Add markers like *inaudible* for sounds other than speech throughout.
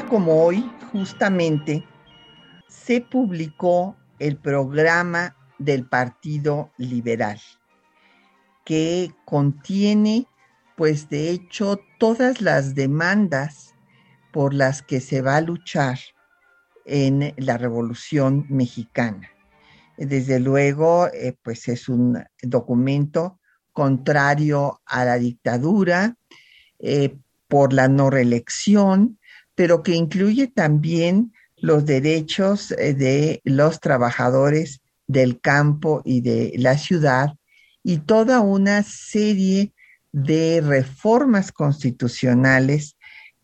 Como hoy, justamente, se publicó el programa del Partido Liberal, que contiene, pues de hecho, todas las demandas por las que se va a luchar en la Revolución Mexicana. Desde luego, eh, pues es un documento contrario a la dictadura, eh, por la no reelección, pero que incluye también los derechos eh, de los trabajadores del campo y de la ciudad y toda una serie de reformas constitucionales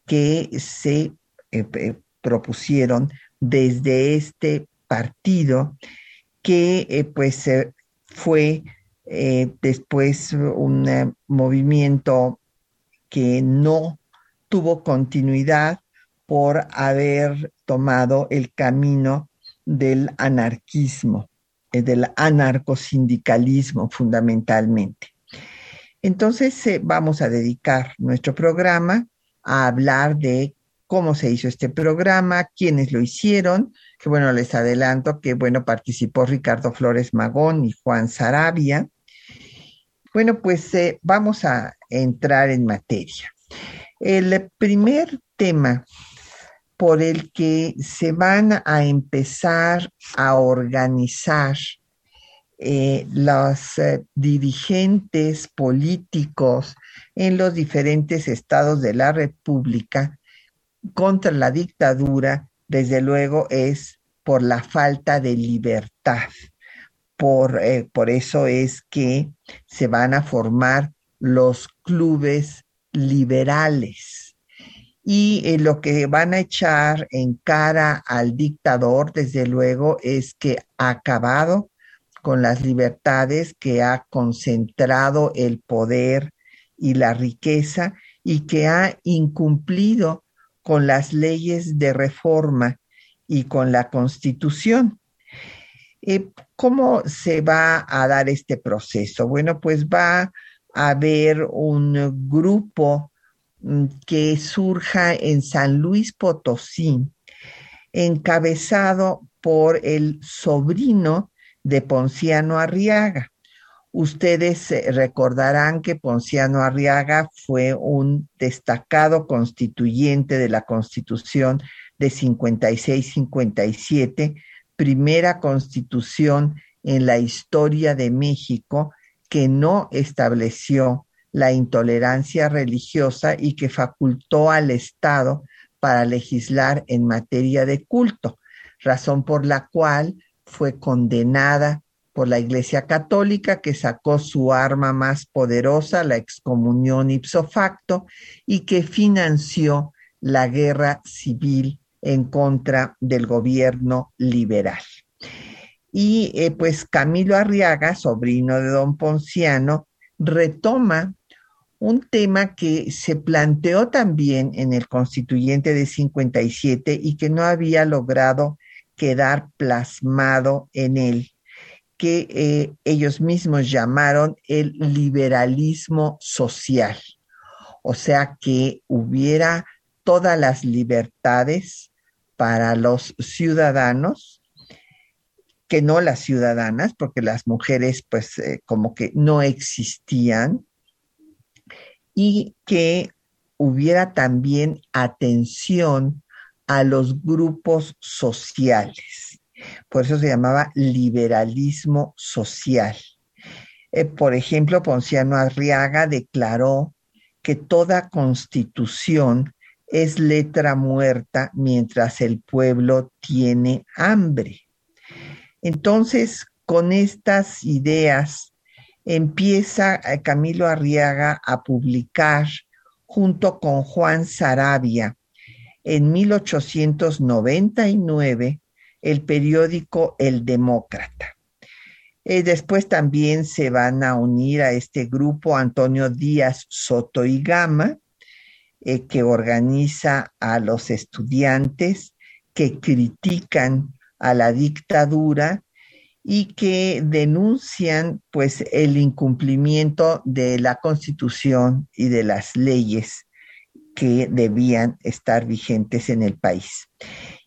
que se eh, propusieron desde este partido que eh, pues fue después un movimiento que no tuvo continuidad por haber tomado el camino del anarquismo, eh, del anarcosindicalismo fundamentalmente. Entonces eh, vamos a dedicar nuestro programa a hablar de cómo se hizo este programa, quiénes lo hicieron, que bueno, les adelanto que bueno, participó Ricardo Flores Magón y Juan Sarabia. Bueno, pues eh, vamos a entrar en materia. El primer tema por el que se van a empezar a organizar eh, los eh, dirigentes políticos en los diferentes estados de la República contra la dictadura, desde luego, es por la falta de libertad. Por, eh, por eso es que se van a formar los clubes liberales. Y eh, lo que van a echar en cara al dictador, desde luego, es que ha acabado con las libertades, que ha concentrado el poder y la riqueza y que ha incumplido con las leyes de reforma y con la constitución. Eh, ¿Cómo se va a dar este proceso? Bueno, pues va haber un grupo que surja en San Luis Potosí, encabezado por el sobrino de Ponciano Arriaga. Ustedes eh, recordarán que Ponciano Arriaga fue un destacado constituyente de la Constitución de 56-57, primera constitución en la historia de México que no estableció la intolerancia religiosa y que facultó al Estado para legislar en materia de culto, razón por la cual fue condenada por la Iglesia Católica que sacó su arma más poderosa, la excomunión ipso facto, y que financió la guerra civil en contra del gobierno liberal. Y eh, pues Camilo Arriaga, sobrino de don Ponciano, retoma un tema que se planteó también en el constituyente de 57 y que no había logrado quedar plasmado en él, que eh, ellos mismos llamaron el liberalismo social. O sea, que hubiera todas las libertades para los ciudadanos que no las ciudadanas, porque las mujeres pues eh, como que no existían, y que hubiera también atención a los grupos sociales. Por eso se llamaba liberalismo social. Eh, por ejemplo, Ponciano Arriaga declaró que toda constitución es letra muerta mientras el pueblo tiene hambre. Entonces, con estas ideas, empieza eh, Camilo Arriaga a publicar junto con Juan Sarabia en 1899 el periódico El Demócrata. Eh, después también se van a unir a este grupo Antonio Díaz Soto y Gama, eh, que organiza a los estudiantes que critican a la dictadura y que denuncian pues el incumplimiento de la constitución y de las leyes que debían estar vigentes en el país.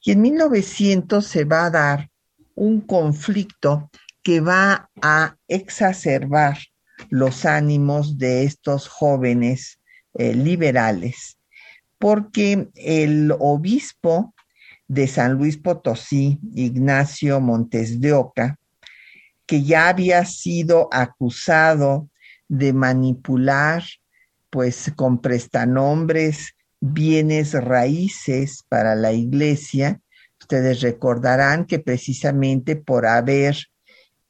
Y en 1900 se va a dar un conflicto que va a exacerbar los ánimos de estos jóvenes eh, liberales, porque el obispo de San Luis Potosí, Ignacio Montes de Oca, que ya había sido acusado de manipular, pues con prestanombres, bienes raíces para la iglesia. Ustedes recordarán que precisamente por haber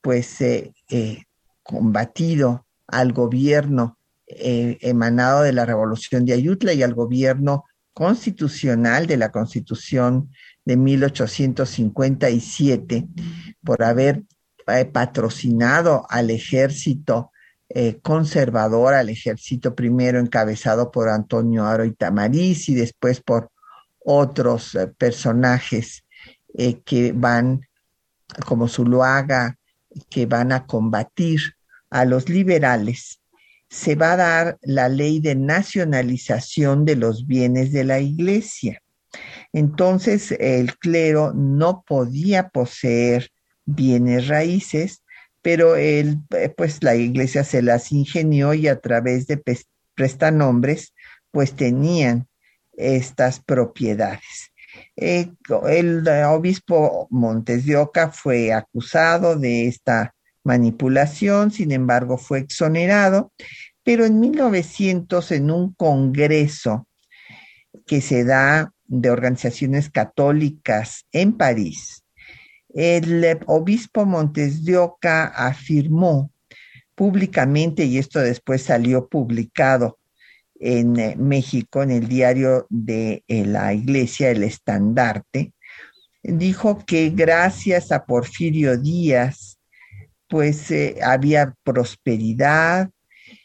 pues eh, eh, combatido al gobierno eh, emanado de la revolución de Ayutla y al gobierno constitucional de la constitución de 1857 por haber patrocinado al ejército conservador, al ejército primero encabezado por Antonio Aro y Tamariz y después por otros personajes que van como Zuluaga, que van a combatir a los liberales, se va a dar la ley de nacionalización de los bienes de la iglesia. Entonces el clero no podía poseer bienes raíces, pero él, pues la iglesia se las ingenió y a través de prestanombres, pues tenían estas propiedades. Eh, el obispo Montes de Oca fue acusado de esta manipulación, sin embargo fue exonerado, pero en 1900 en un congreso que se da de organizaciones católicas en París, el obispo Montes de Oca afirmó públicamente, y esto después salió publicado en eh, México, en el diario de eh, la iglesia, el estandarte, dijo que gracias a Porfirio Díaz, pues eh, había prosperidad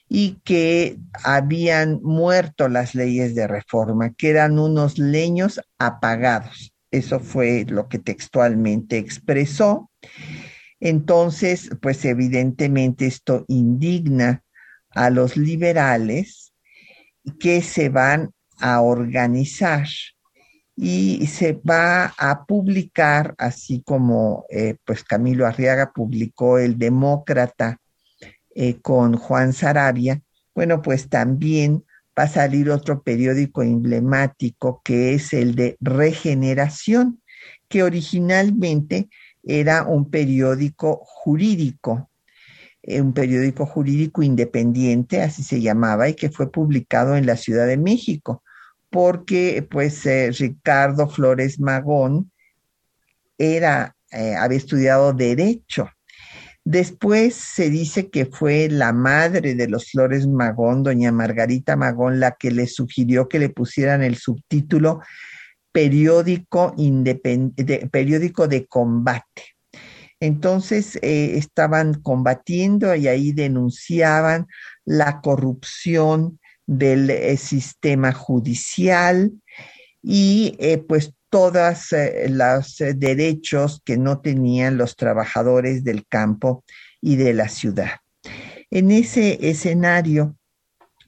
y que habían muerto las leyes de reforma, que eran unos leños apagados. Eso fue lo que textualmente expresó. Entonces, pues evidentemente esto indigna a los liberales que se van a organizar y se va a publicar, así como eh, pues Camilo Arriaga publicó El Demócrata eh, con Juan Sarabia, bueno, pues también va a salir otro periódico emblemático que es el de Regeneración, que originalmente era un periódico jurídico eh, un periódico jurídico independiente, así se llamaba, y que fue publicado en la Ciudad de México, porque pues eh, Ricardo Flores Magón era, eh, había estudiado derecho. Después se dice que fue la madre de los Flores Magón, doña Margarita Magón, la que le sugirió que le pusieran el subtítulo periódico, periódico de combate entonces eh, estaban combatiendo y ahí denunciaban la corrupción del eh, sistema judicial y eh, pues todos los derechos que no tenían los trabajadores del campo y de la ciudad. En ese escenario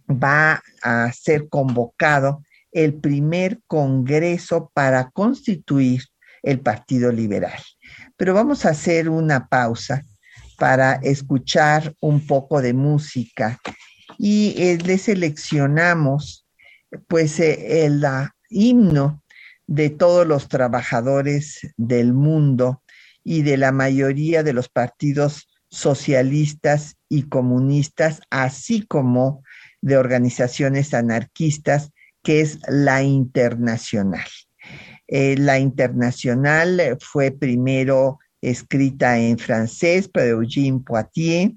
va a ser convocado el primer Congreso para constituir el Partido Liberal. Pero vamos a hacer una pausa para escuchar un poco de música y eh, le seleccionamos pues eh, el himno de todos los trabajadores del mundo y de la mayoría de los partidos socialistas y comunistas, así como de organizaciones anarquistas, que es la internacional. Eh, la internacional fue primero escrita en francés por Eugene Poitiers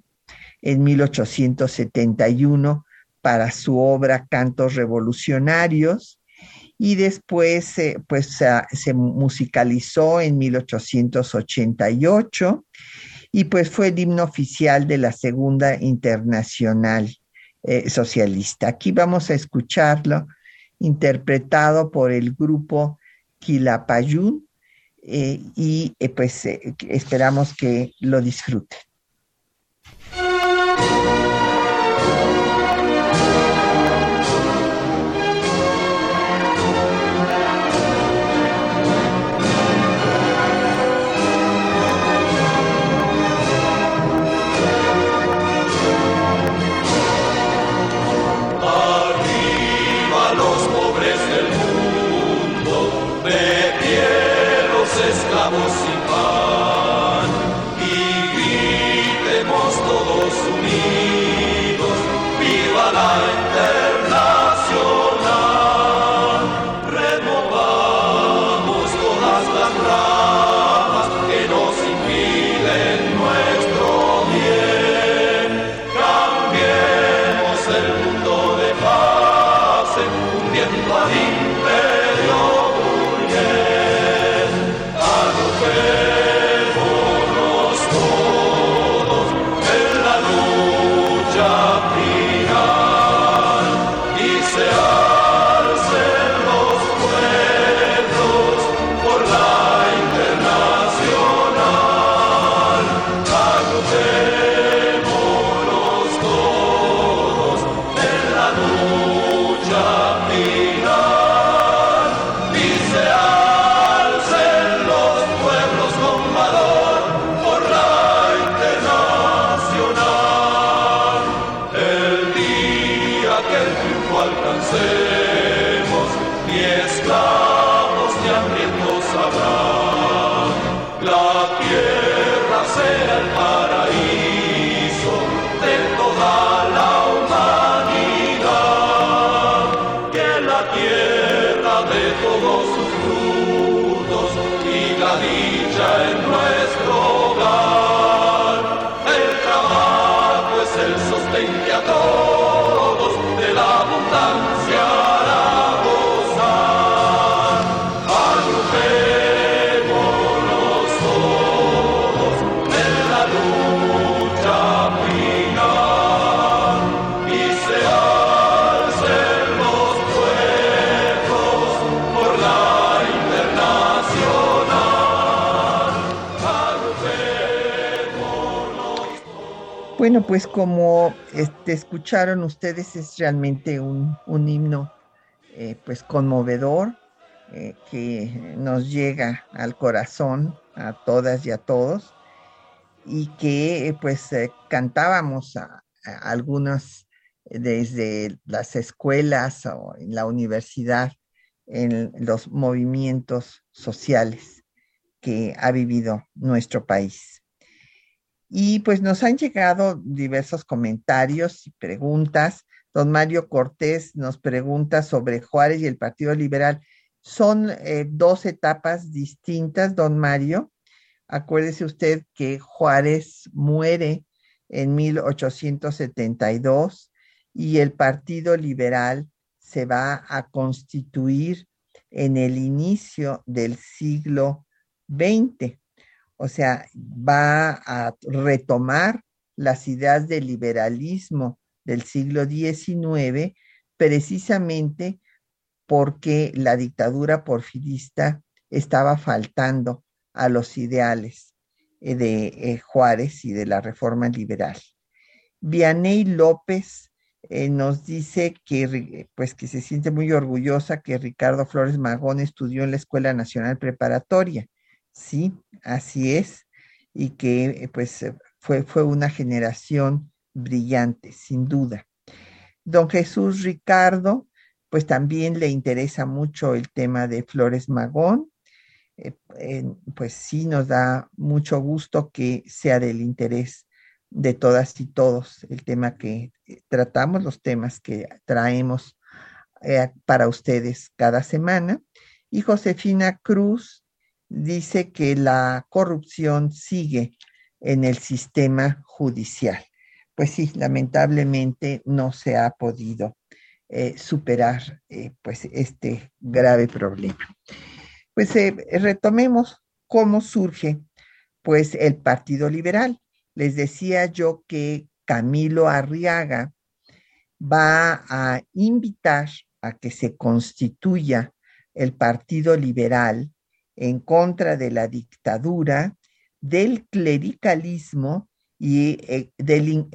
en 1871, para su obra Cantos Revolucionarios y después pues se musicalizó en 1888 y pues fue el himno oficial de la Segunda Internacional eh, Socialista. Aquí vamos a escucharlo interpretado por el grupo Quilapayún eh, y eh, pues esperamos que lo disfruten. Bueno, pues como este, escucharon ustedes, es realmente un, himno eh, pues conmovedor eh, que nos llega al corazón a todas y a todos y que pues eh, cantábamos a, algunos desde las escuelas o en la universidad en los movimientos sociales que ha vivido nuestro país. Y pues nos han llegado diversos comentarios y preguntas. Don Mario Cortés nos pregunta sobre Juárez y el Partido Liberal. Son eh, dos etapas distintas, don Mario. Acuérdese usted que Juárez muere en 1872 y el Partido Liberal se va a constituir en el inicio del siglo XX o sea, va a retomar las ideas del liberalismo del siglo XIX precisamente porque la dictadura porfirista estaba faltando a los ideales eh, de eh, Juárez y de la reforma liberal. Vianey López eh, nos dice que, pues, que se siente muy orgullosa que Ricardo Flores Magón estudió en la Escuela Nacional Preparatoria Sí, así es, y que eh, pues eh, fue, fue una generación brillante, sin duda. Don Jesús Ricardo, pues también le interesa mucho el tema de Flores Magón. Eh, pues sí, nos da mucho gusto que sea del interés de todas y todos el tema que tratamos, los temas que traemos para ustedes cada semana. Y Josefina Cruz dice que la corrupción sigue en el sistema judicial. pues sí, lamentablemente no se ha podido eh, superar eh, pues este grave problema. Pues eh, retomemos cómo surge pues el Partido Liberal. Les decía yo que Camilo Arriaga va a invitar a que se constituya el Partido Liberal en contra de la dictadura, del clericalismo y del,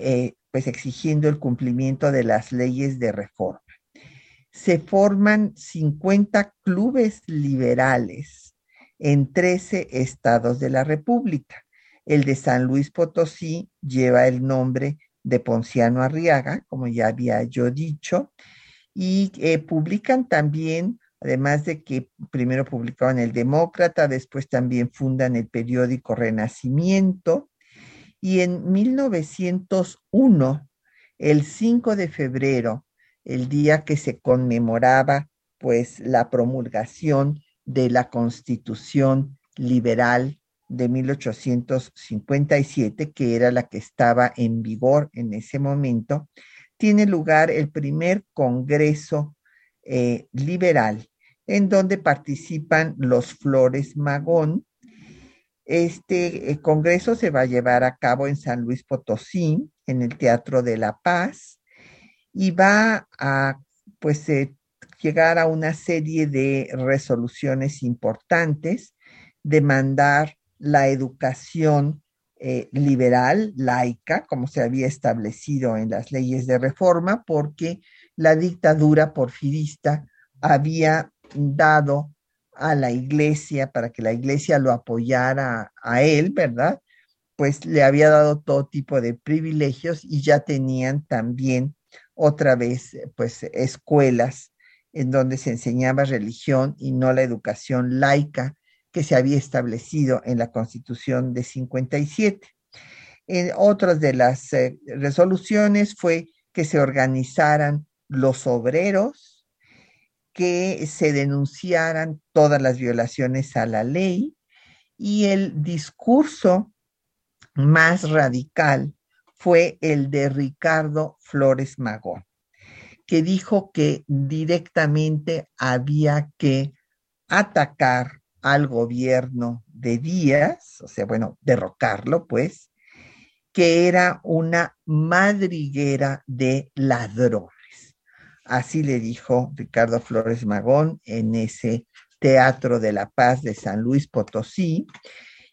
pues exigiendo el cumplimiento de las leyes de reforma se forman 50 clubes liberales en 13 estados de la República. El de San Luis Potosí lleva el nombre de Ponciano Arriaga, como ya había yo dicho, y eh, publican también, además de que primero publicaban el Demócrata, después también fundan el periódico Renacimiento, y en 1901, el 5 de febrero, el día que se conmemoraba pues la promulgación de la Constitución Liberal de 1857, que era la que estaba en vigor en ese momento, tiene lugar el primer Congreso eh, Liberal, en donde participan los Flores Magón. Este eh, Congreso se va a llevar a cabo en San Luis Potosí, en el Teatro de la Paz, y va a pues eh, llegar a una serie de resoluciones importantes, demandar la educación liberal, laica, como se había establecido en las leyes de reforma, porque la dictadura porfirista había dado a la iglesia para que la iglesia lo apoyara a él, ¿verdad? Pues le había dado todo tipo de privilegios y ya tenían también otra vez, pues, escuelas en donde se enseñaba religión y no la educación laica que se había establecido en la Constitución de 57. En otras de las eh, resoluciones fue que se organizaran los obreros, que se denunciaran todas las violaciones a la ley y el discurso más radical fue el de Ricardo Flores Magón, que dijo que directamente había que atacar al gobierno de Díaz, o sea, bueno, derrocarlo, pues, que era una madriguera de ladrones. Así le dijo Ricardo Flores Magón en ese Teatro de la Paz de San Luis Potosí,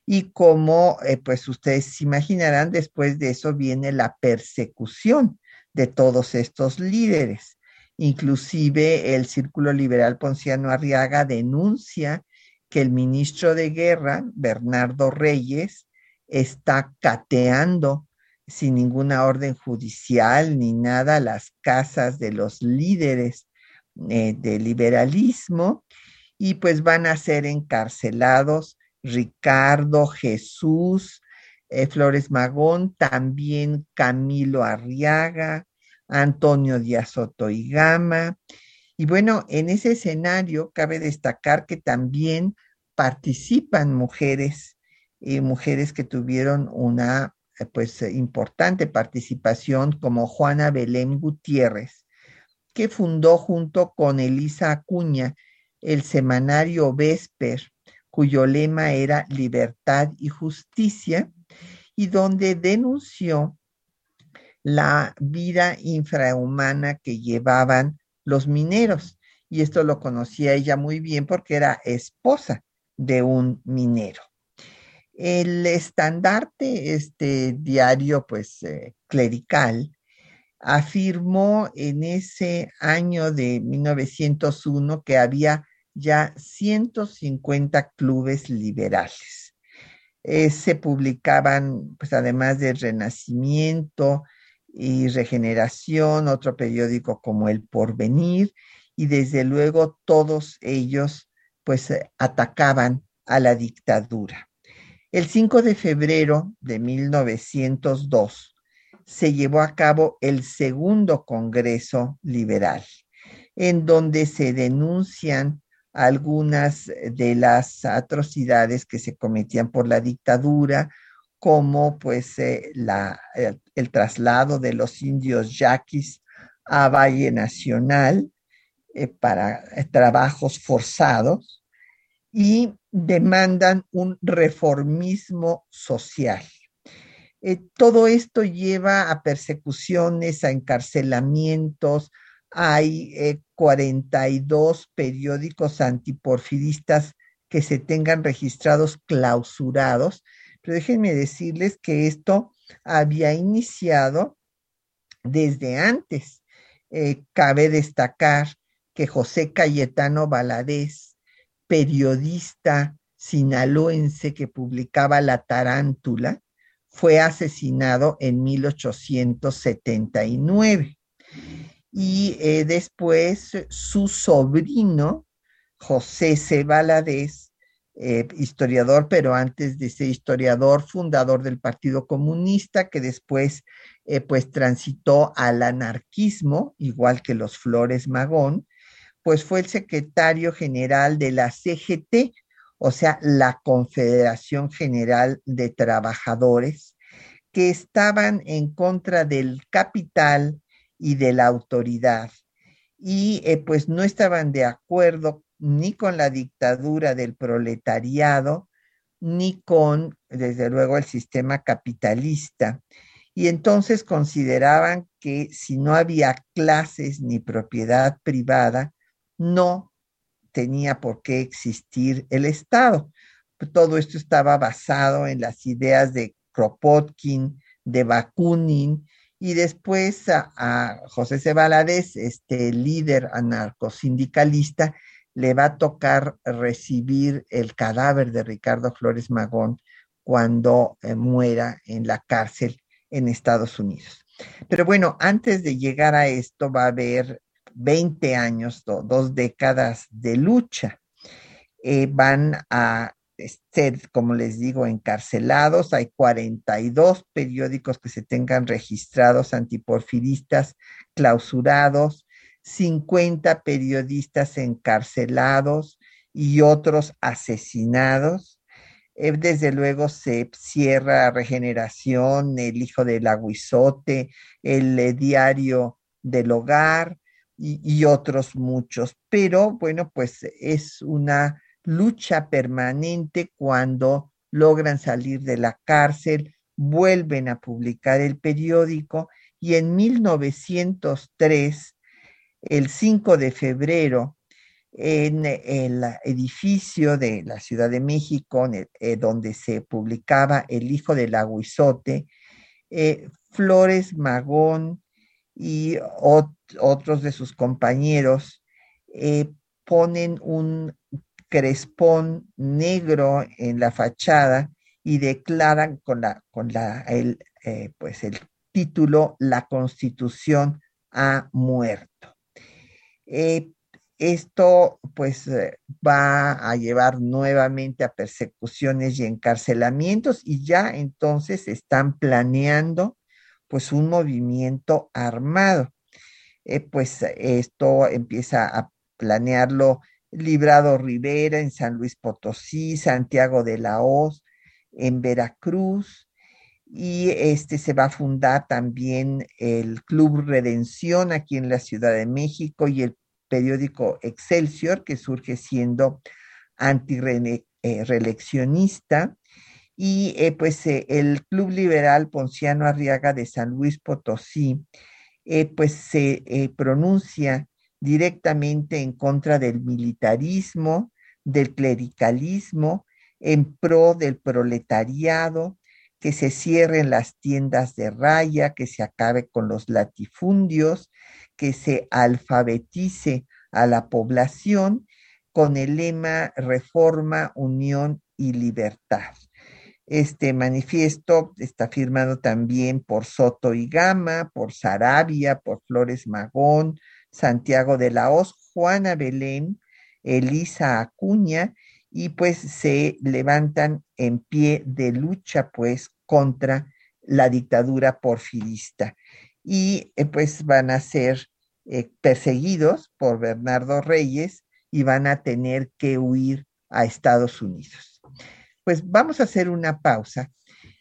y como eh, pues ustedes se imaginarán, después de eso viene la persecución de todos estos líderes. Inclusive el Círculo Liberal Ponciano Arriaga denuncia que el ministro de Guerra, Bernardo Reyes, está cateando sin ninguna orden judicial ni nada las casas de los líderes eh, del liberalismo y pues van a ser encarcelados Ricardo, Jesús, eh, Flores Magón, también Camilo Arriaga, Antonio Díaz Soto y Gama. Y bueno, en ese escenario cabe destacar que también participan mujeres, y mujeres que tuvieron una eh, pues importante participación como Juana Belén Gutiérrez, que fundó junto con Elisa Acuña el semanario Vesper, cuyo lema era libertad y justicia, y donde denunció la vida infrahumana que llevaban los mineros. Y esto lo conocía ella muy bien porque era esposa de un minero. El estandarte, este diario pues eh, clerical, afirmó en ese año de 1901 que había ya 150 clubes liberales. Eh, se publicaban, pues además de Renacimiento y Regeneración, otro periódico como El Porvenir, y desde luego todos ellos pues eh, atacaban a la dictadura. El 5 de febrero de 1902 se llevó a cabo el segundo Congreso Liberal, en donde se denuncian algunas de las atrocidades que se cometían por la dictadura, como pues eh, el, traslado de los indios yaquis a Valle Nacional eh, para trabajos forzados y demandan un reformismo social. todo esto lleva a persecuciones, a encarcelamientos, hay 42 periódicos antiporfiristas que se tengan registrados clausurados, pero déjenme decirles que esto había iniciado desde antes. Eh, cabe destacar que José Cayetano Valadez, periodista sinaloense que publicaba La Tarántula, fue asesinado en 1879 y eh, después eh, su sobrino, José C. Valadez, eh, historiador, pero antes de ser historiador, fundador del Partido Comunista, que después pues transitó al anarquismo, igual que los Flores Magón, pues fue el secretario general de la CGT, o sea, la Confederación General de Trabajadores, que estaban en contra del capital, y de la autoridad. Y eh, pues no estaban de acuerdo ni con la dictadura del proletariado, ni con, desde luego, el sistema capitalista. Y entonces consideraban que si no había clases ni propiedad privada, no tenía por qué existir el Estado. Todo esto estaba basado en las ideas de Kropotkin, de Bakunin y después a, José C. este líder anarcosindicalista, le va a tocar recibir el cadáver de Ricardo Flores Magón cuando eh, muera en la cárcel en Estados Unidos. Pero bueno, antes de llegar a esto va a haber 20 años, dos décadas de lucha. Eh, van a ser, como les digo, encarcelados. Hay 42 periódicos que se tengan registrados antiporfiristas clausurados, 50 periodistas encarcelados y otros asesinados. Eh, desde luego se cierra Regeneración, El Hijo del Aguizote, el eh, Diario del Hogar y, otros muchos. Pero bueno, pues es una lucha permanente cuando logran salir de la cárcel, vuelven a publicar el periódico y en 1903, el 5 de febrero, en el edificio de la Ciudad de México, eh, donde se publicaba El Hijo del Aguizote, eh, Flores Magón y otros de sus compañeros eh, ponen un crespón negro en la fachada y declaran con la, con la, el, eh, pues el título La Constitución ha muerto. Eh, esto pues va a llevar nuevamente a persecuciones y encarcelamientos y ya entonces están planeando pues un movimiento armado. pues esto empieza a planearlo Librado Rivera en San Luis Potosí, Santiago de la Hoz en Veracruz y este se va a fundar también el Club Redención aquí en la Ciudad de México y el periódico Excelsior que surge siendo antireeleccionista eh, y eh, pues eh, el Club Liberal Ponciano Arriaga de San Luis Potosí pues se pronuncia directamente en contra del militarismo, del clericalismo, en pro del proletariado, que se cierren las tiendas de raya, que se acabe con los latifundios, que se alfabetice a la población con el lema Reforma, Unión y Libertad. Este manifiesto está firmado también por Soto y Gama, por Sarabia, por Flores Magón, Santiago de la Hoz, Juana Belén, Elisa Acuña, y pues se levantan en pie de lucha pues contra la dictadura porfirista. Y eh, pues van a ser eh, perseguidos por Bernardo Reyes y van a tener que huir a Estados Unidos. Pues vamos a hacer una pausa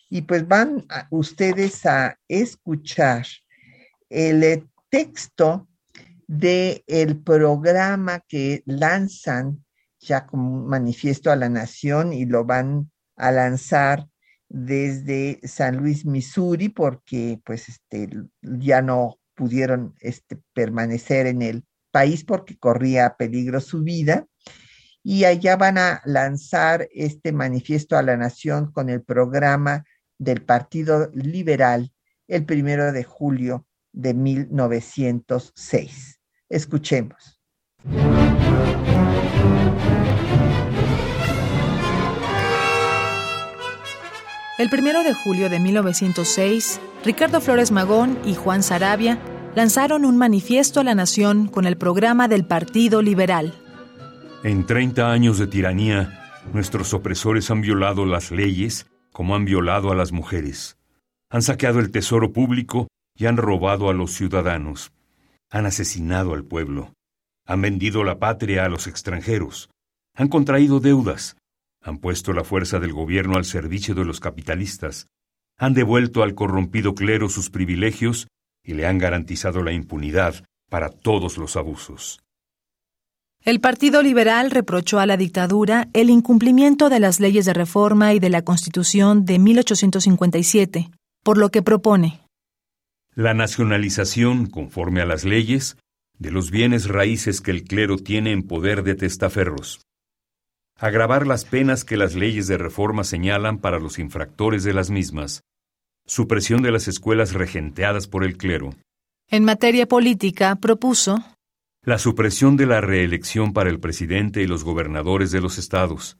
Y pues van ustedes a escuchar el eh, texto del el programa que lanzan ya como un manifiesto a la nación y lo van a lanzar desde San Luis, Missouri, porque pues este, ya no pudieron este, permanecer en el país porque corría peligro su vida. Y allá van a lanzar este manifiesto a la nación con el programa del Partido Liberal el primero de julio de 1906. Escuchemos. El primero de julio de 1906, Ricardo Flores Magón y Juan Sarabia lanzaron un manifiesto a la nación con el programa del Partido Liberal. En 30 años de tiranía, nuestros opresores han violado las leyes como han violado a las mujeres. Han saqueado el tesoro público y han robado a los ciudadanos. Han asesinado al pueblo. Han vendido la patria a los extranjeros. Han contraído deudas han puesto la fuerza del gobierno al servicio de los capitalistas, han devuelto al corrompido clero sus privilegios y le han garantizado la impunidad para todos los abusos. El Partido Liberal reprochó a la dictadura el incumplimiento de las leyes de reforma y de la Constitución de 1857, por lo que propone la nacionalización, conforme a las leyes, de los bienes raíces que el clero tiene en poder de testaferros agravar las penas que las leyes de reforma señalan para los infractores de las mismas, supresión de las escuelas regenteadas por el clero. En materia política, propuso la supresión de la reelección para el presidente y los gobernadores de los estados,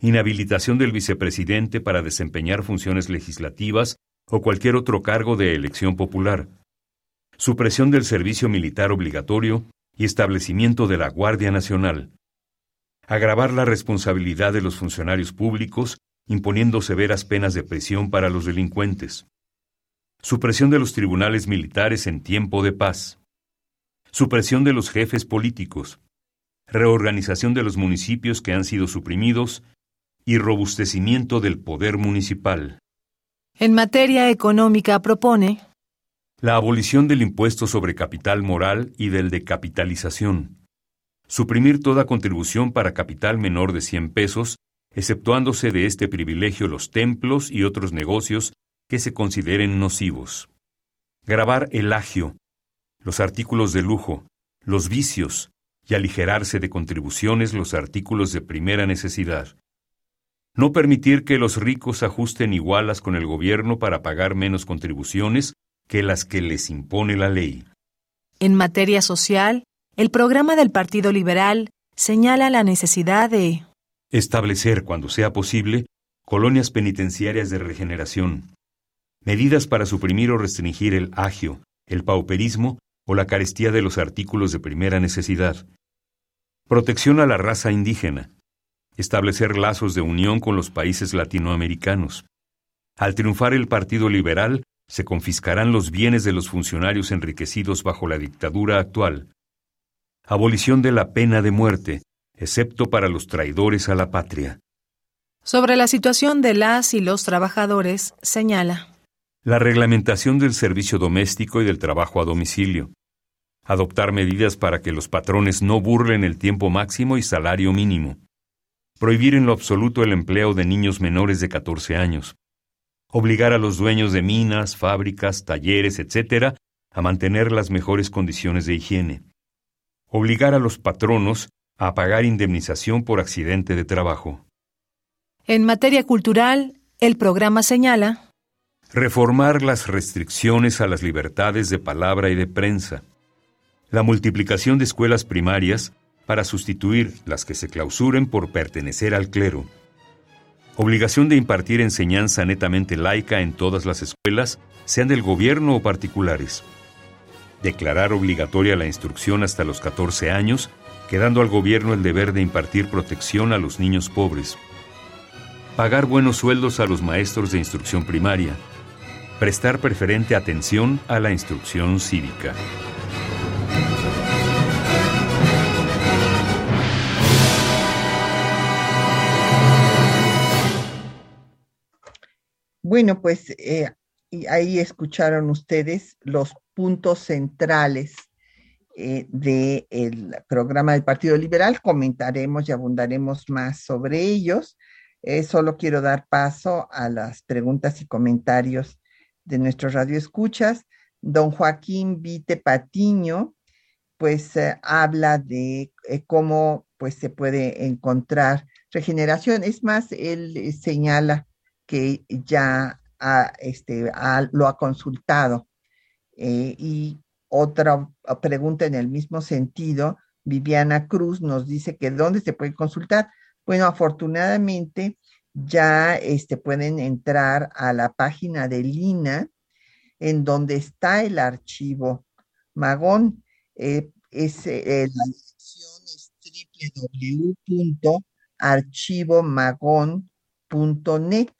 inhabilitación del vicepresidente para desempeñar funciones legislativas o cualquier otro cargo de elección popular, supresión del servicio militar obligatorio y establecimiento de la Guardia Nacional agravar la responsabilidad de los funcionarios públicos, imponiendo severas penas de prisión para los delincuentes, supresión de los tribunales militares en tiempo de paz, supresión de los jefes políticos, reorganización de los municipios que han sido suprimidos y robustecimiento del poder municipal. En materia económica propone la abolición del impuesto sobre capital moral y del de capitalización, suprimir toda contribución para capital menor de 100 pesos, exceptuándose de este privilegio los templos y otros negocios que se consideren nocivos. Grabar el agio, los artículos de lujo, los vicios y aligerarse de contribuciones los artículos de primera necesidad. No permitir que los ricos ajusten igualas con el gobierno para pagar menos contribuciones que las que les impone la ley. En materia social, el programa del Partido Liberal señala la necesidad de establecer, cuando sea posible, colonias penitenciarias de regeneración, medidas para suprimir o restringir el agio, el pauperismo o la carestía de los artículos de primera necesidad, protección a la raza indígena, establecer lazos de unión con los países latinoamericanos. Al triunfar el Partido Liberal, se confiscarán los bienes de los funcionarios enriquecidos bajo la dictadura actual, abolición de la pena de muerte, excepto para los traidores a la patria. Sobre la situación de las y los trabajadores, señala. La reglamentación del servicio doméstico y del trabajo a domicilio. Adoptar medidas para que los patrones no burlen el tiempo máximo y salario mínimo. Prohibir en lo absoluto el empleo de niños menores de 14 años. Obligar a los dueños de minas, fábricas, talleres, etc., a mantener las mejores condiciones de higiene obligar a los patronos a pagar indemnización por accidente de trabajo. En materia cultural, el programa señala reformar las restricciones a las libertades de palabra y de prensa, la multiplicación de escuelas primarias para sustituir las que se clausuren por pertenecer al clero, obligación de impartir enseñanza netamente laica en todas las escuelas, sean del gobierno o particulares, declarar obligatoria la instrucción hasta los 14 años, quedando al gobierno el deber de impartir protección a los niños pobres, pagar buenos sueldos a los maestros de instrucción primaria, prestar preferente atención a la instrucción cívica. Bueno, pues eh, ahí escucharon ustedes los puntos centrales eh, del programa del Partido Liberal. Comentaremos y abundaremos más sobre ellos. Eh, solo quiero dar paso a las preguntas y comentarios de nuestros radioescuchas. Don Joaquín Vite Patiño, pues habla de cómo pues se puede encontrar regeneración. Es más, él señala que ya este, lo ha consultado. Eh, y otra pregunta en el mismo sentido, Viviana Cruz nos dice que dónde se puede consultar. Bueno, afortunadamente ya este, pueden entrar a la página de Lina, en donde está el archivo Magón. Eh, es, eh, la dirección es www.archivomagón.net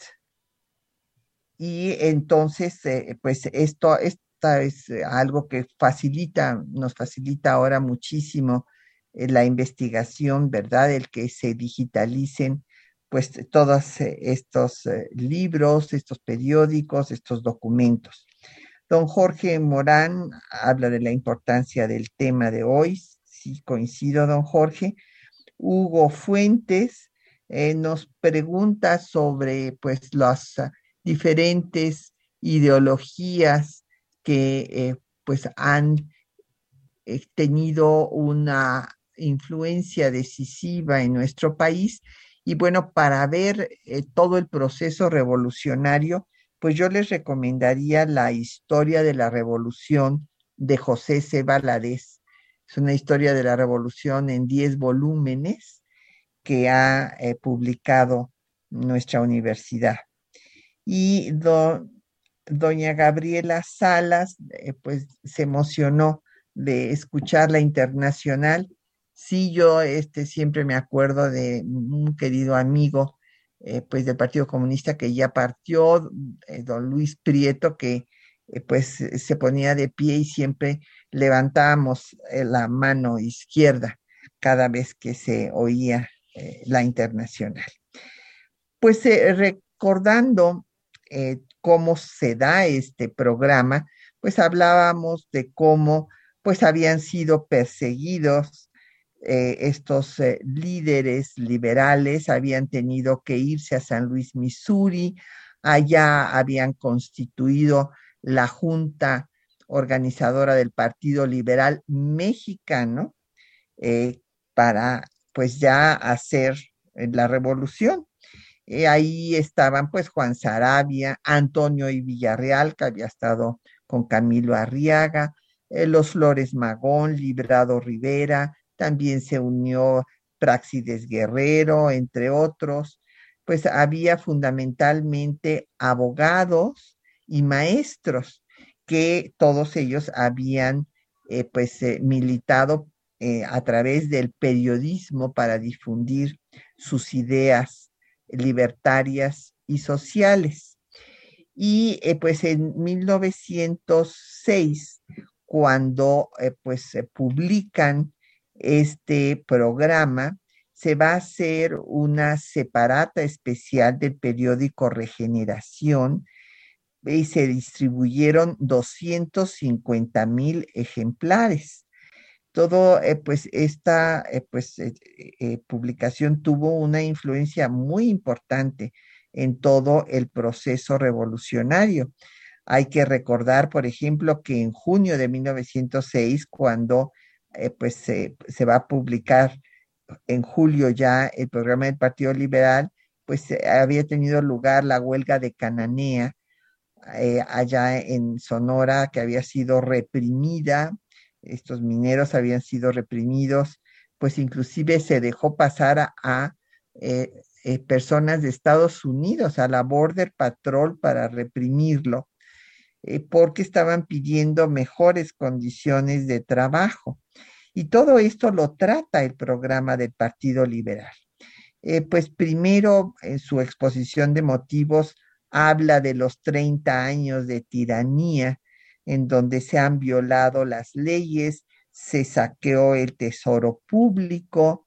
y entonces, eh, pues esto, esta es algo que facilita, nos facilita ahora muchísimo eh, la investigación, ¿verdad? El que se digitalicen pues todos estos libros, estos periódicos, estos documentos. Don Jorge Morán habla de la importancia del tema de hoy. Sí, coincido, don Jorge. Hugo Fuentes nos pregunta sobre pues las diferentes ideologías que eh, pues han eh, tenido una influencia decisiva en nuestro país. Y bueno, para ver eh, todo el proceso revolucionario, pues yo les recomendaría la historia de la revolución de José C. Valadez. Es una historia de la revolución en 10 volúmenes que ha publicado nuestra universidad y doña Gabriela Salas, eh, pues se emocionó de escuchar la internacional. Sí, yo este, siempre me acuerdo de un querido amigo eh, pues del Partido Comunista que ya partió, eh, don Luis Prieto, que pues se ponía de pie y siempre levantábamos la mano izquierda cada vez que se oía la internacional. Pues recordando eh, cómo se da este programa, pues hablábamos de cómo pues habían sido perseguidos eh, estos eh, líderes liberales, habían tenido que irse a San Luis, Missouri, allá habían constituido la Junta Organizadora del Partido Liberal Mexicano para pues ya hacer la revolución. Eh, ahí estaban pues Juan Sarabia, Antonio y Villarreal, que había estado con Camilo Arriaga, eh, los Flores Magón, Librado Rivera, también se unió Praxides Guerrero, entre otros. Pues había fundamentalmente abogados y maestros que todos ellos habían eh, pues militado a través del periodismo para difundir sus ideas libertarias y sociales. Y eh, pues en 1906, cuando eh, pues se publican este programa, se va a hacer una separata especial del periódico Regeneración y se distribuyeron 250 mil ejemplares todo, eh, pues esta eh, pues, eh, publicación tuvo una influencia muy importante en todo el proceso revolucionario. Hay que recordar, por ejemplo, que en junio de 1906, cuando pues se, va a publicar en julio ya el programa del Partido Liberal, pues había tenido lugar la huelga de Cananea allá en Sonora, que había sido reprimida estos mineros habían sido reprimidos, pues inclusive se dejó pasar a, eh, eh, personas de Estados Unidos, a la Border Patrol para reprimirlo, eh, porque estaban pidiendo mejores condiciones de trabajo. Y todo esto lo trata el programa del Partido Liberal. pues primero, en su exposición de motivos, habla de los 30 años de tiranía en donde se han violado las leyes, se saqueó el tesoro público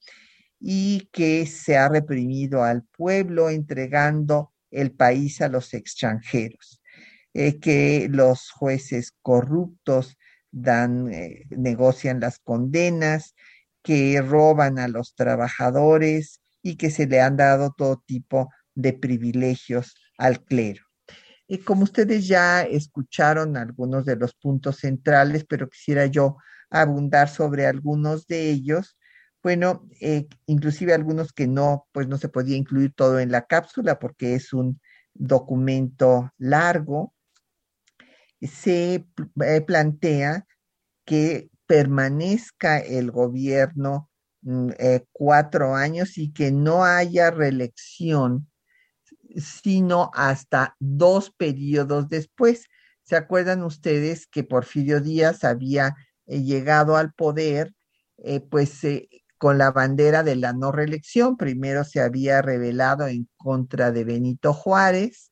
y que se ha reprimido al pueblo entregando el país a los extranjeros, que los jueces corruptos dan, eh, negocian las condenas, que roban a los trabajadores y que se le han dado todo tipo de privilegios al clero. Como ustedes ya escucharon algunos de los puntos centrales, pero quisiera yo abundar sobre algunos de ellos, bueno, eh, inclusive algunos que no, pues no se podía incluir todo en la cápsula porque es un documento largo, se eh, plantea que permanezca el gobierno mm, eh, cuatro años y que no haya reelección, sino hasta dos periodos después. ¿Se acuerdan ustedes que Porfirio Díaz había llegado al poder, pues con la bandera de la no reelección. Primero se había rebelado en contra de Benito Juárez.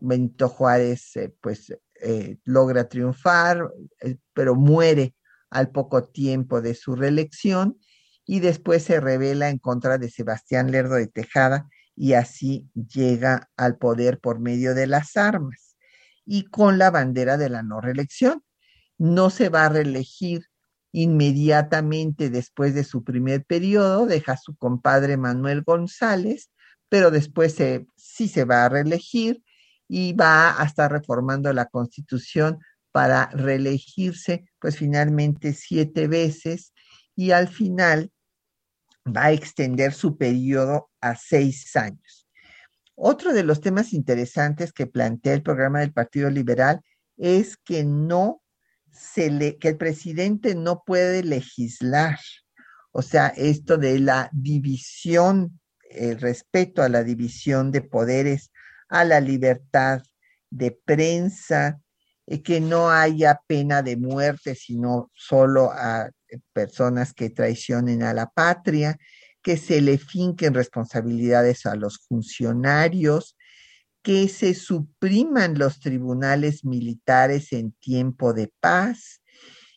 Benito Juárez eh, pues eh, logra triunfar, eh, pero muere al poco tiempo de su reelección y después se rebela en contra de Sebastián Lerdo de Tejada y así llega al poder por medio de las armas y con la bandera de la no reelección. No se va a reelegir Inmediatamente después de su primer periodo deja a su compadre Manuel González, pero después sí se va a reelegir y va a estar reformando la constitución para reelegirse, pues finalmente siete veces y al final va a extender su periodo a seis años. Otro de los temas interesantes que plantea el programa del Partido Liberal es que no que el presidente no puede legislar. O sea, esto de la división, el respeto a la división de poderes, a la libertad de prensa, eh, que no haya pena de muerte, sino solo a personas que traicionen a la patria, que se le finquen responsabilidades a los funcionarios, que se supriman los tribunales militares en tiempo de paz.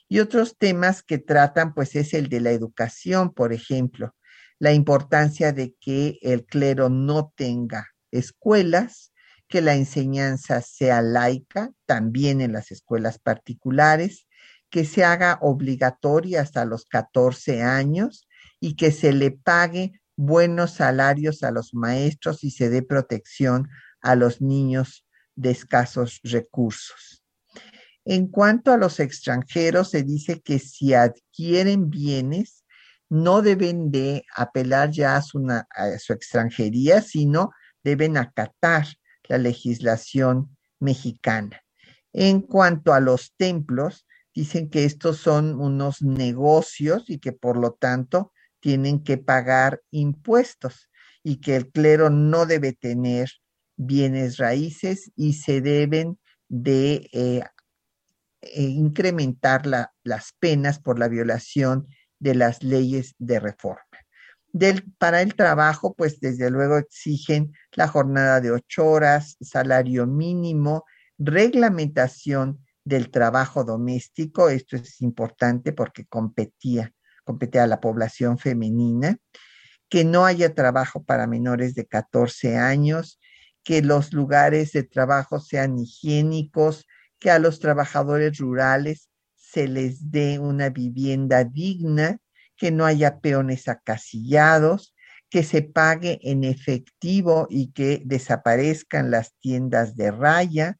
Y otros temas que tratan, pues es el de la educación, por ejemplo, la importancia de que el clero no tenga escuelas, que la enseñanza sea laica, también en las escuelas particulares, que se haga obligatoria hasta los 14 años y que se le pague buenos salarios a los maestros y se dé protección a los niños de escasos recursos. En cuanto a los extranjeros, se dice que si adquieren bienes, no deben de apelar ya a su, extranjería, sino deben acatar la legislación mexicana. En cuanto a los templos, dicen que estos son unos negocios y que por lo tanto tienen que pagar impuestos y que el clero no debe tener bienes raíces y se deben de eh, eh, incrementar las penas por la violación de las leyes de reforma. Para el trabajo, pues desde luego exigen la jornada de ocho horas, salario mínimo, reglamentación del trabajo doméstico, esto es importante porque competía, competía a la población femenina, que no haya trabajo para menores de 14 años, que los lugares de trabajo sean higiénicos, que a los trabajadores rurales se les dé una vivienda digna, que no haya peones acasillados, que se pague en efectivo y que desaparezcan las tiendas de raya,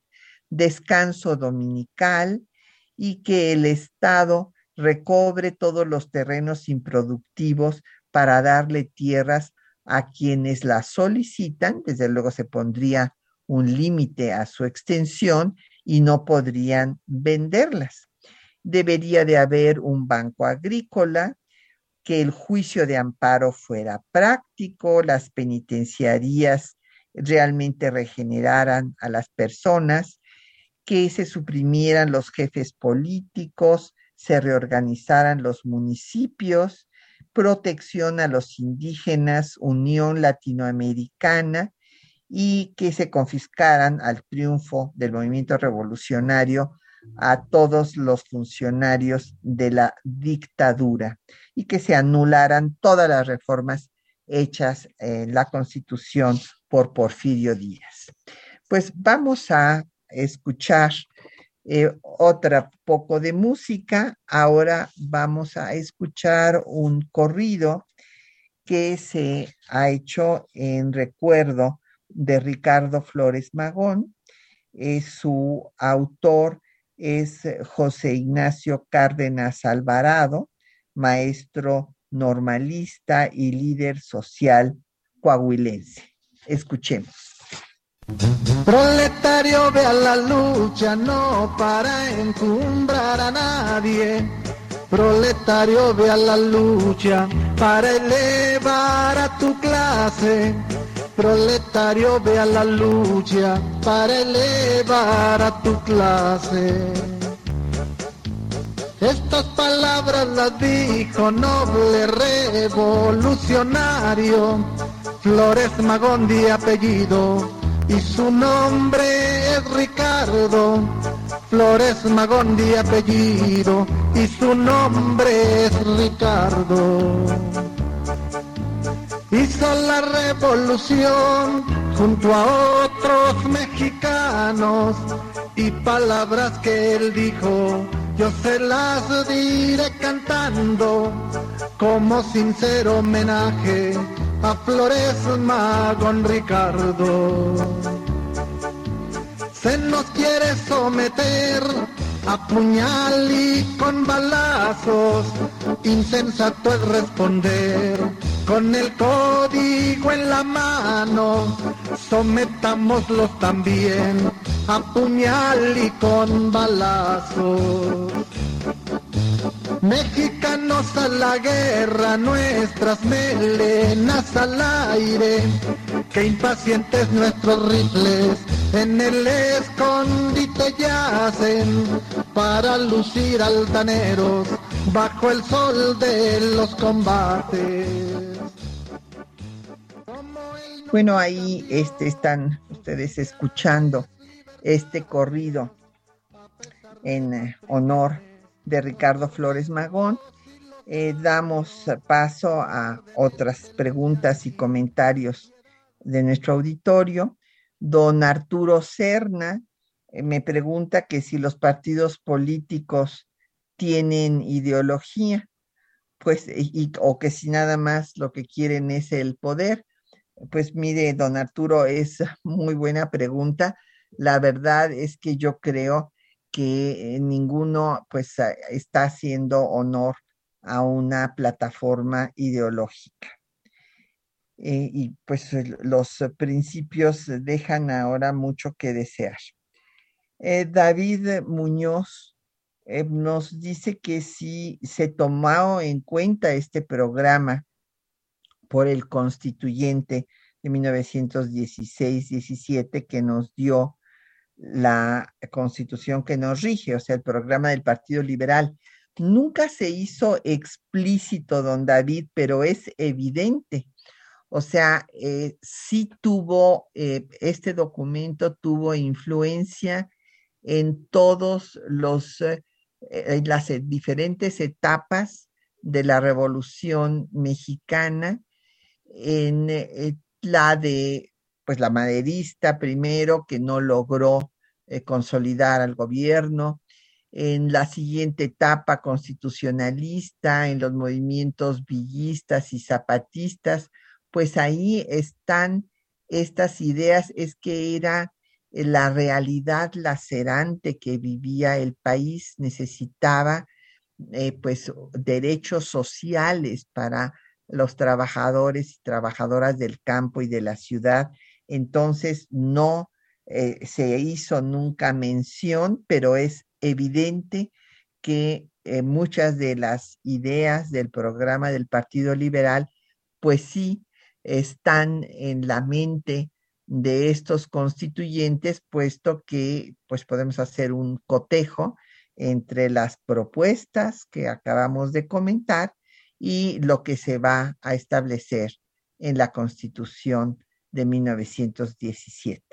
descanso dominical y que el Estado recobre todos los terrenos improductivos para darle tierras a quienes la solicitan, desde luego se pondría un límite a su extensión y no podrían venderlas. Debería de haber un banco agrícola, que el juicio de amparo fuera práctico, las penitenciarías realmente regeneraran a las personas, que se suprimieran los jefes políticos, se reorganizaran los municipios, protección a los indígenas, Unión Latinoamericana y que se confiscaran al triunfo del movimiento revolucionario a todos los funcionarios de la dictadura y que se anularan todas las reformas hechas en la Constitución por Porfirio Díaz. Pues vamos a escuchar eh, otra poco de música. Ahora vamos a escuchar un corrido que se ha hecho en recuerdo de Ricardo Flores Magón. su autor es José Ignacio Cárdenas Alvarado, maestro normalista y líder social coahuilense. Escuchemos. Proletario ve a la lucha, no para encumbrar a nadie. Proletario ve a la lucha para elevar a tu clase. Proletario ve a la lucha para elevar a tu clase. Estas palabras las dijo noble revolucionario, Flores Magón de apellido, y su nombre es Ricardo. Flores Magón de apellido, y su nombre es Ricardo. Hizo la revolución junto a otros mexicanos y palabras que él dijo yo se las diré cantando como sincero homenaje a Flores Magón Ricardo. Se nos quiere someter a puñal y con balazos, insensato es responder con el código en la mano, sometámoslos también a puñal y con balazos. Mexicanos a la guerra, nuestras melenas al aire, que impacientes nuestros rifles en el escondite yacen para lucir altaneros bajo el sol de los combates. Bueno, ahí este, están ustedes escuchando este corrido en eh, honor de Ricardo Flores Magón. Eh, damos paso a otras preguntas y comentarios de nuestro auditorio. Don Arturo Serna eh, me pregunta que si los partidos políticos tienen ideología, pues, o que si nada más lo que quieren es el poder. Pues mire, don Arturo, es *laughs* muy buena pregunta. La verdad es que yo creo que eh, ninguno pues está haciendo honor a una plataforma ideológica. Eh, y pues los principios dejan ahora mucho que desear. Eh, David Muñoz nos dice que si se tomó en cuenta este programa por el constituyente de 1916-17 que nos dio la constitución que nos rige, o sea, el programa del Partido Liberal. Nunca se hizo explícito, don David, pero es evidente. O sea, eh, sí tuvo, eh, este documento tuvo influencia en todos los, eh, las diferentes etapas de la Revolución Mexicana, en la de pues la maderista primero, que no logró eh, consolidar al gobierno, en la siguiente etapa constitucionalista, en los movimientos villistas y zapatistas, pues ahí están estas ideas, es que era eh, la realidad lacerante que vivía el país, necesitaba eh, pues derechos sociales para los trabajadores y trabajadoras del campo y de la ciudad. Entonces no eh, se hizo nunca mención, pero es evidente que eh, muchas de las ideas del programa del Partido Liberal, pues sí están en la mente de estos constituyentes, puesto que pues podemos hacer un cotejo entre las propuestas que acabamos de comentar y lo que se va a establecer en la Constitución de 1917.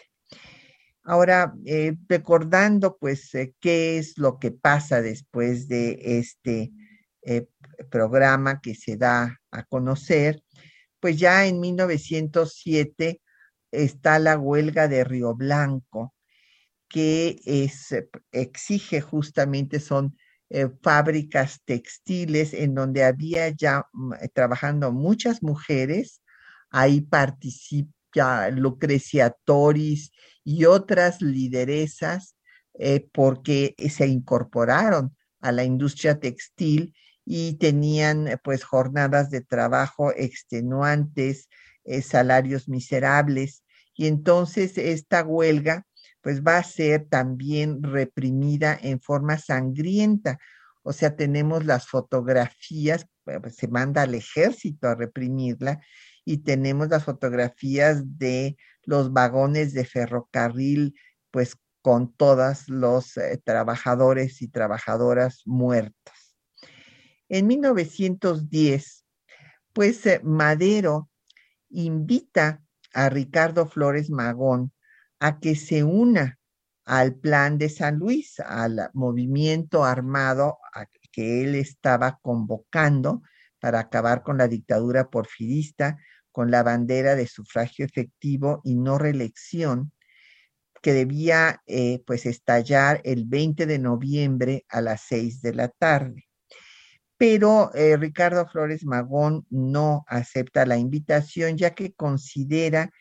Ahora, eh, recordando pues eh, qué es lo que pasa después de este eh, programa que se da a conocer, pues ya en 1907 está la huelga de Río Blanco, que exige justamente, son eh, fábricas textiles en donde había ya mm, trabajando muchas mujeres. Ahí participa Lucrecia Toris y otras lideresas eh, porque se incorporaron a la industria textil y tenían pues jornadas de trabajo extenuantes, eh, salarios miserables. Y entonces esta huelga pues va a ser también reprimida en forma sangrienta. O sea, tenemos las fotografías, pues, se manda al ejército a reprimirla y tenemos las fotografías de los vagones de ferrocarril, pues con todos los eh, trabajadores y trabajadoras muertos. En 1910, pues eh, Madero invita a Ricardo Flores Magón a que se una al plan de San Luis, al movimiento armado que él estaba convocando para acabar con la dictadura porfirista, con la bandera de sufragio efectivo y no reelección, que debía eh, pues estallar el 20 de noviembre a las 6 de la tarde. Pero eh, Ricardo Flores Magón no acepta la invitación ya que considera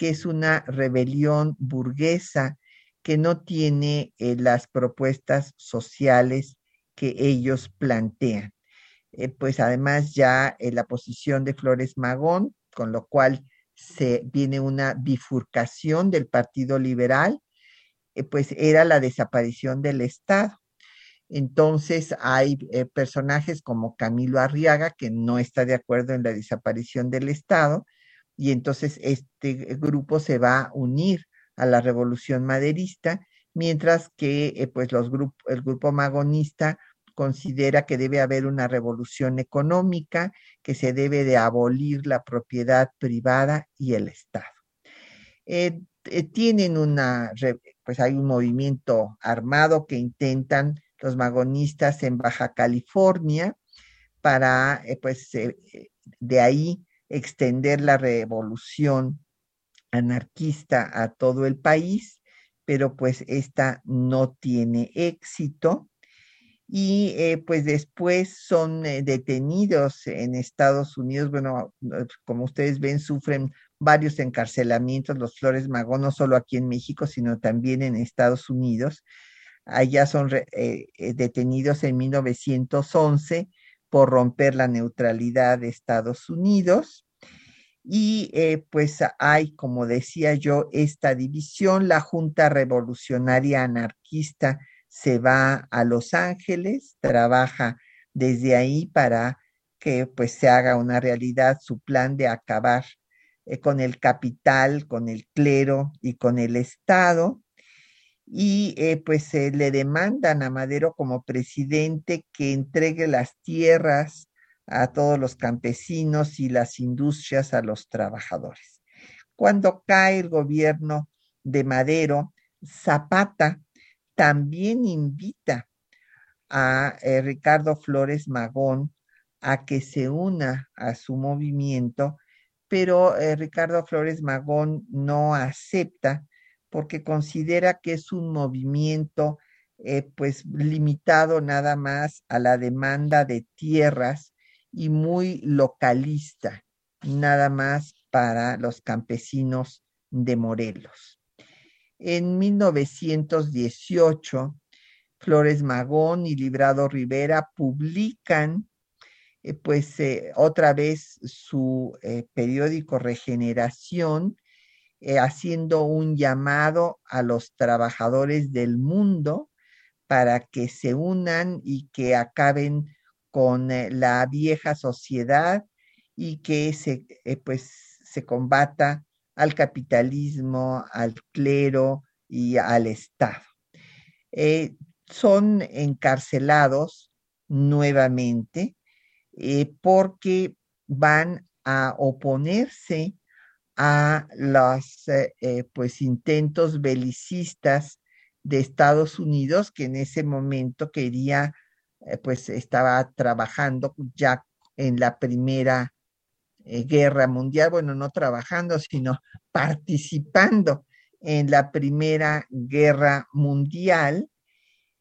que es una rebelión burguesa que no tiene eh, las propuestas sociales que ellos plantean. Eh, pues además ya en la posición de Flores Magón, con lo cual se viene una bifurcación del Partido Liberal, eh, pues era la desaparición del Estado. Entonces hay personajes como Camilo Arriaga, que no está de acuerdo en la desaparición del Estado, y entonces este grupo se va a unir a la revolución maderista, mientras que eh, pues los el grupo magonista considera que debe haber una revolución económica, que se debe de abolir la propiedad privada y el Estado. Eh, eh, tienen una, pues hay un movimiento armado que intentan los magonistas en Baja California para, pues, de ahí extender la revolución anarquista a todo el país, pero pues esta no tiene éxito. Y eh, pues después son eh, detenidos en Estados Unidos. Bueno, como ustedes ven, sufren varios encarcelamientos los Flores Magón, no solo aquí en México, sino también en Estados Unidos. Allá son eh, detenidos en 1911 por romper la neutralidad de Estados Unidos. Y eh, pues hay, como decía yo, esta división. La Junta Revolucionaria Anarquista se va a Los Ángeles, trabaja desde ahí para que pues se haga una realidad su plan de acabar eh, con el capital, con el clero y con el Estado y eh, pues le demandan a Madero como presidente que entregue las tierras a todos los campesinos y las industrias a los trabajadores. Cuando cae el gobierno de Madero, Zapata también invita a eh, Ricardo Flores Magón a que se una a su movimiento, pero eh, Ricardo Flores Magón no acepta porque considera que es un movimiento eh, pues limitado nada más a la demanda de tierras y muy localista, nada más para los campesinos de Morelos. En 1918, Flores Magón y Librado Rivera publican eh, pues eh, otra vez su periódico Regeneración eh, haciendo un llamado a los trabajadores del mundo para que se unan y que acaben con eh, la vieja sociedad y que se, eh, pues, se combata al capitalismo, al clero y al Estado. son encarcelados nuevamente porque van a oponerse a los eh, eh, pues intentos belicistas de Estados Unidos que en ese momento quería eh, pues estaba trabajando ya en la primera guerra mundial, bueno, no trabajando, sino participando en la Primera Guerra Mundial,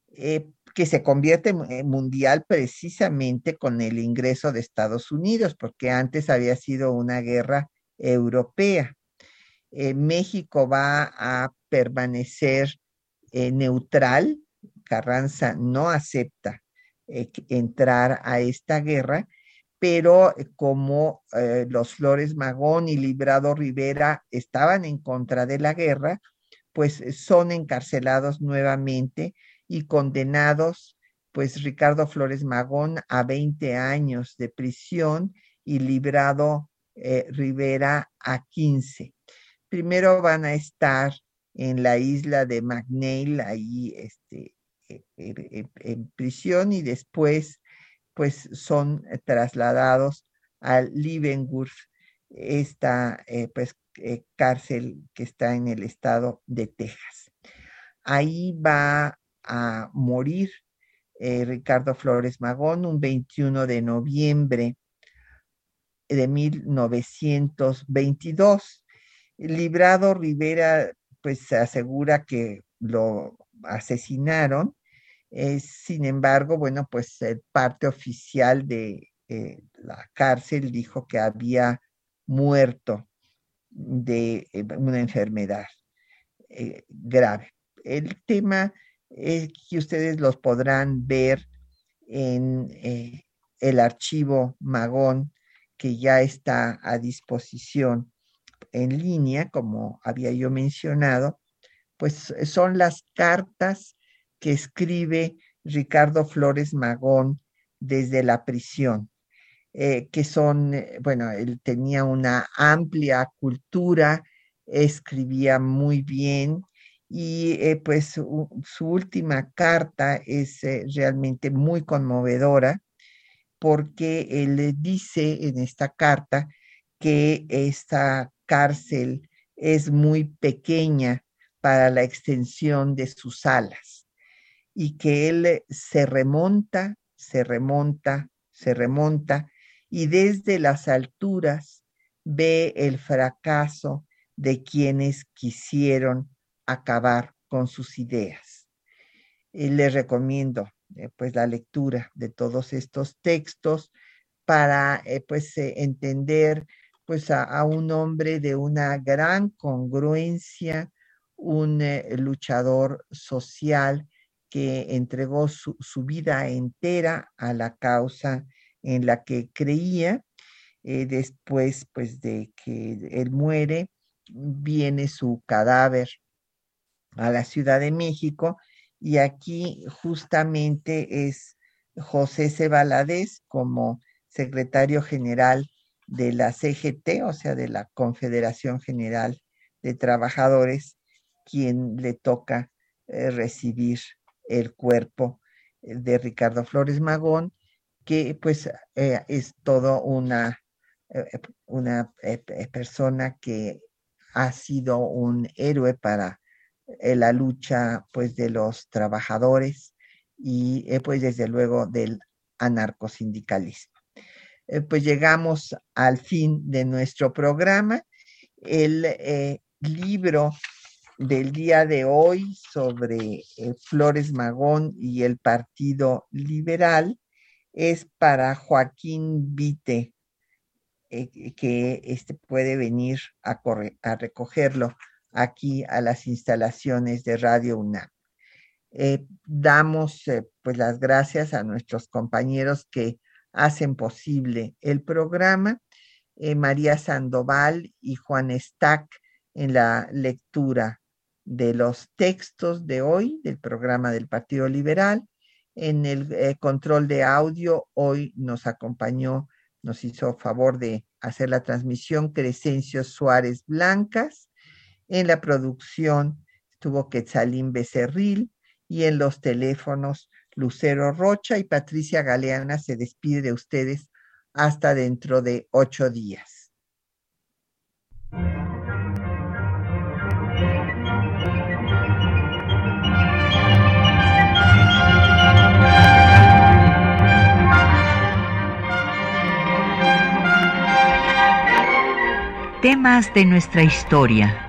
que se convierte en mundial precisamente con el ingreso de Estados Unidos, porque antes había sido una guerra europea. Eh, México va a permanecer neutral, Carranza no acepta entrar a esta guerra pero eh, como eh, los Flores Magón y Librado Rivera estaban en contra de la guerra, pues eh, son encarcelados nuevamente y condenados, pues Ricardo Flores Magón a 20 años de prisión y Librado Rivera a 15. Primero van a estar en la isla de McNeil, ahí este, en prisión, y después pues son eh, trasladados al Leavenworth, esta eh, pues, eh, cárcel que está en el estado de Texas. Ahí va a morir Ricardo Flores Magón un 21 de noviembre de 1922. Librado Rivera pues se asegura que lo asesinaron eh, sin embargo, bueno, pues el parte oficial de eh, la cárcel dijo que había muerto de eh, una enfermedad grave. El tema es que ustedes los podrán ver en el archivo Magón que ya está a disposición en línea, como había yo mencionado, pues son las cartas que escribe Ricardo Flores Magón desde la prisión, eh, que son, eh, bueno, él tenía una amplia cultura, escribía muy bien y eh, pues su, última carta es realmente muy conmovedora porque él dice en esta carta que esta cárcel es muy pequeña para la extensión de sus alas y que él se remonta, se remonta, se remonta y desde las alturas ve el fracaso de quienes quisieron acabar con sus ideas. Y les recomiendo eh, pues la lectura de todos estos textos para eh, pues eh, entender pues a, un hombre de una gran congruencia, un luchador social que entregó su, vida entera a la causa en la que creía. Después, pues, de que él muere, viene su cadáver a la Ciudad de México y aquí justamente es José C. como secretario general de la CGT, o sea, de la Confederación General de Trabajadores, quien le toca eh, recibir el cuerpo de Ricardo Flores Magón, que pues eh, es todo una, eh, una persona que ha sido un héroe para la lucha pues de los trabajadores y pues desde luego del anarcosindicalismo. pues llegamos al fin de nuestro programa. El libro del día de hoy sobre eh, Flores Magón y el Partido Liberal es para Joaquín Vite, eh, que este puede venir a, a, recogerlo aquí a las instalaciones de Radio UNAM. Eh, damos pues las gracias a nuestros compañeros que hacen posible el programa, María Sandoval y Juan Stack en la lectura de los textos de hoy del programa del Partido Liberal. En el eh, control de audio hoy nos acompañó, nos hizo favor de hacer la transmisión Crescencio Suárez Blancas. En la producción estuvo Quetzalín Becerril y en los teléfonos Lucero Rocha y Patricia Galeana se despide de ustedes hasta dentro de ocho días. Poemas de nuestra historia.